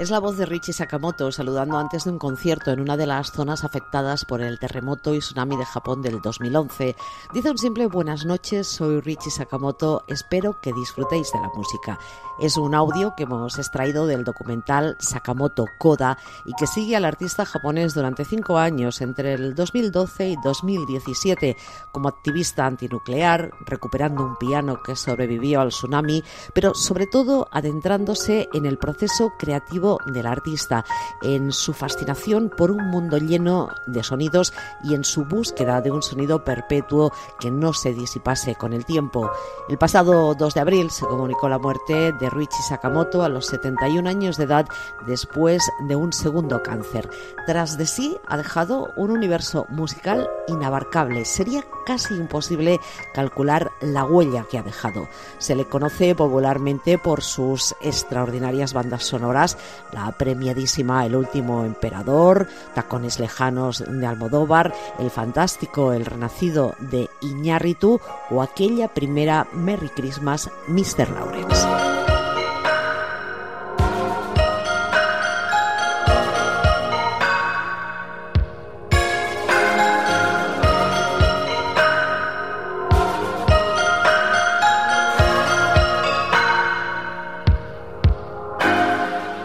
Es la voz de Richie Sakamoto saludando antes de un concierto en una de las zonas afectadas por el terremoto y tsunami de Japón del 2011. Dice un simple buenas noches, soy Richie Sakamoto, espero que disfrutéis de la música. Es un audio que hemos extraído del documental Sakamoto Koda y que sigue al artista japonés durante cinco años, entre el 2012 y 2017, como activista antinuclear, recuperando un piano que sobrevivió al tsunami, pero sobre todo adentrándose en el proceso creativo del artista, en su fascinación por un mundo lleno de sonidos y en su búsqueda de un sonido perpetuo que no se disipase con el tiempo. El pasado 2 de abril se comunicó la muerte de Ruichi Sakamoto a los 71 años de edad después de un segundo cáncer. Tras de sí ha dejado un universo musical inabarcable. Sería casi imposible calcular la huella que ha dejado. Se le conoce popularmente por sus extraordinarias bandas sonoras, la premiadísima El último emperador, Tacones lejanos de Almodóvar, el fantástico El renacido de Iñárritu o aquella primera Merry Christmas Mr. Lawrence.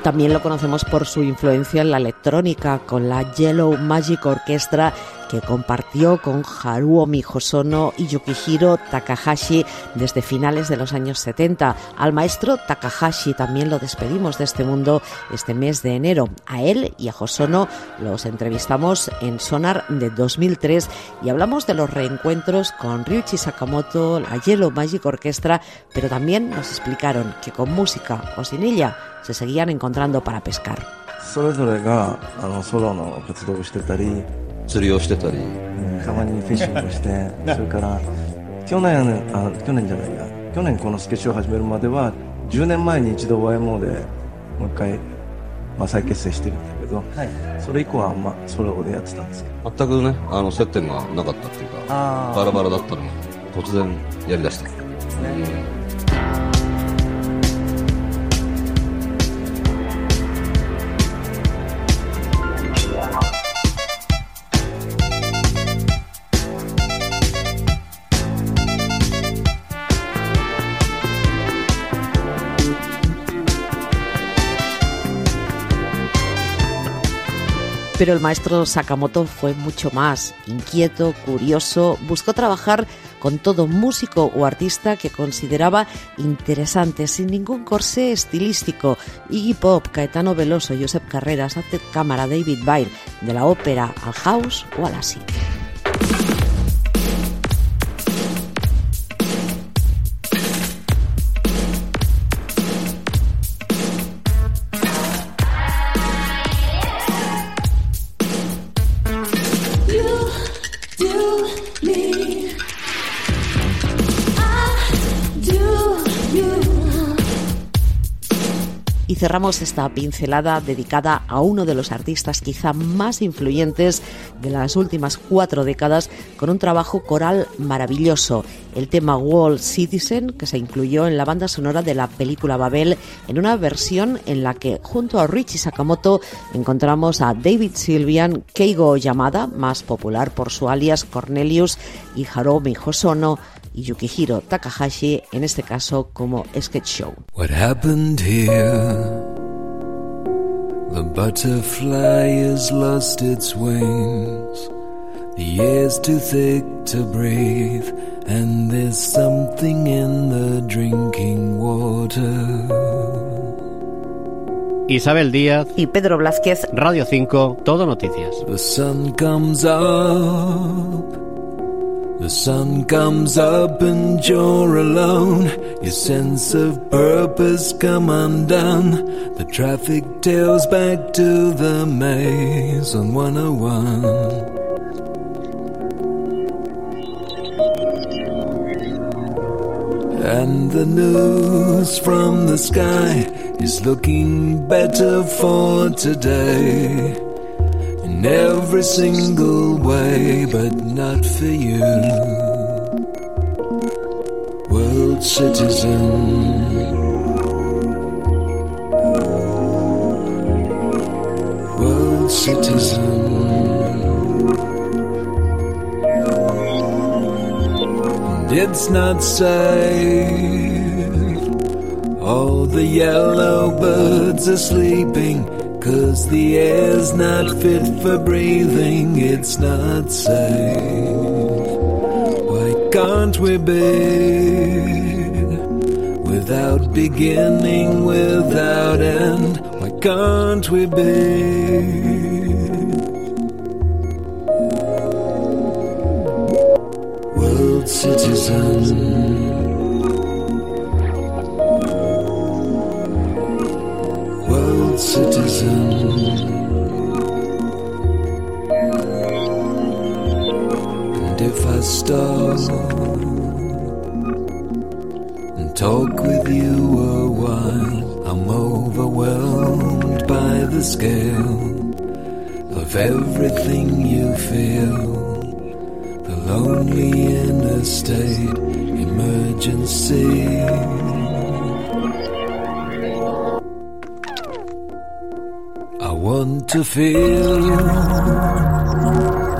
También lo conocemos por su influencia en la electrónica, con la Yellow Magic Orchestra que compartió con Haruo Hosono y Yukihiro Takahashi desde finales de los años 70. Al maestro Takahashi también lo despedimos de este mundo este mes de enero. A él y a Hosono los entrevistamos en Sonar de 2003 y hablamos de los reencuentros con Ryuichi Sakamoto, la Yellow Magic Orchestra, pero también nos explicaron que con música o sin ella se seguían encontrando para pescar. それぞれがあのソロの活動をしてたり 釣りをしてたり、たまにフィッシングをして。それから去年あ去年じゃないや。去年このスケッチを始めるまでは10年前に一度 YMO でもう一回、まあ、再結成してるんだけど、はい、それ以降はあんまソロでやってたんですけど。全くねあの接点がなかったっていうかバラバラだったのが突然やりだした、ね、うん Pero el maestro Sakamoto fue mucho más, inquieto, curioso, buscó trabajar con todo músico o artista que consideraba interesante, sin ningún corsé estilístico. Iggy Pop, Caetano Veloso, Josep Carreras, Cámara, David Byrne, de la ópera al house o a la Cerramos esta pincelada dedicada a uno de los artistas quizá más influyentes de las últimas cuatro décadas con un trabajo coral maravilloso, el tema Wall Citizen, que se incluyó en la banda sonora de la película Babel, en una versión en la que junto a Richie Sakamoto encontramos a David Sylvian, Keigo Yamada, más popular por su alias Cornelius, y Haromi Hosono, y Yukihiro Takahashi, en este caso como Sketch Show. What happened here? The butterfly has lost its wings. The air's too thick to breathe, and there's something in the drinking water. Isabel Díaz y Pedro Blázquez, Radio 5, Todo Noticias. The sun comes up The sun comes up and you're alone. Your sense of purpose come undone. The traffic tails back to the maze on 101. And the news from the sky is looking better for today in every single way, but not for you. World citizen. World citizen. And it's not safe. All the yellow birds are sleeping Cause the air's not fit for breathing, it's not safe. Why can't we be without beginning, without end? Why can't we be? World citizens. citizen. Stop and talk with you a while, I'm overwhelmed by the scale of everything you feel. The lonely interstate emergency. I want to feel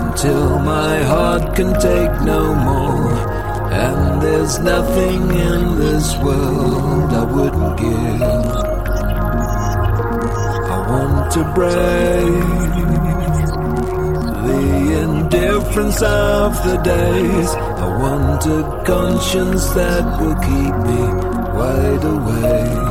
until my heart can take no more. And there's nothing in this world I wouldn't give. I want to break the indifference of the days. I want a conscience that will keep me wide awake.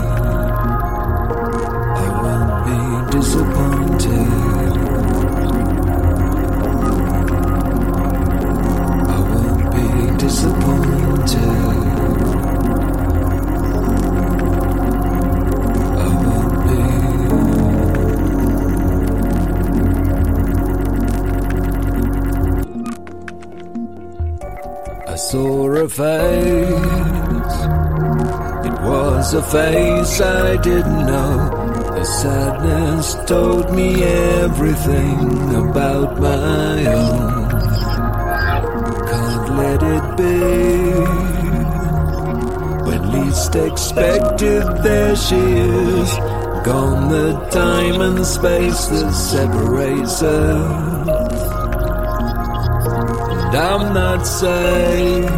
Face. It was a face I didn't know. The sadness told me everything about my own. Can't let it be. When least expected, there she is. Gone the time and space that separates us. And I'm not safe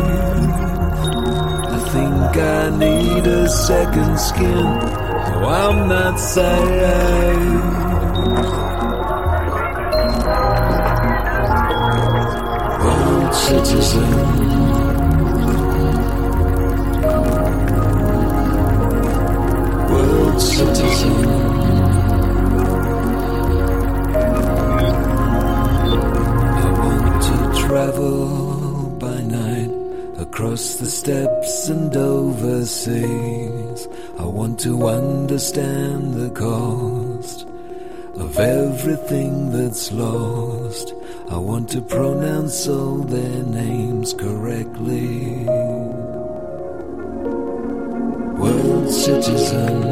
I think I need a second skin. No, I'm not saying. World citizen. World citizen. And overseas. I want to understand the cost of everything that's lost. I want to pronounce all their names correctly. World citizen.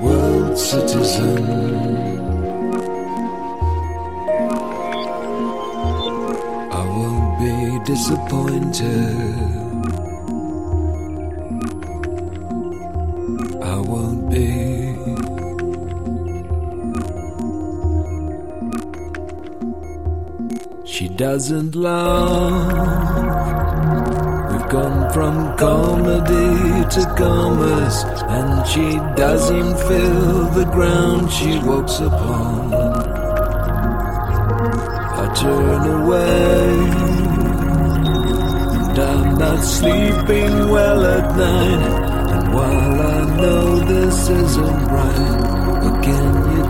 World citizen. Disappointed. I won't be. She doesn't love. We've gone from comedy to commerce, and she doesn't feel the ground she walks upon. I turn away and I'm not sleeping well at night. And while I know this isn't right, can you?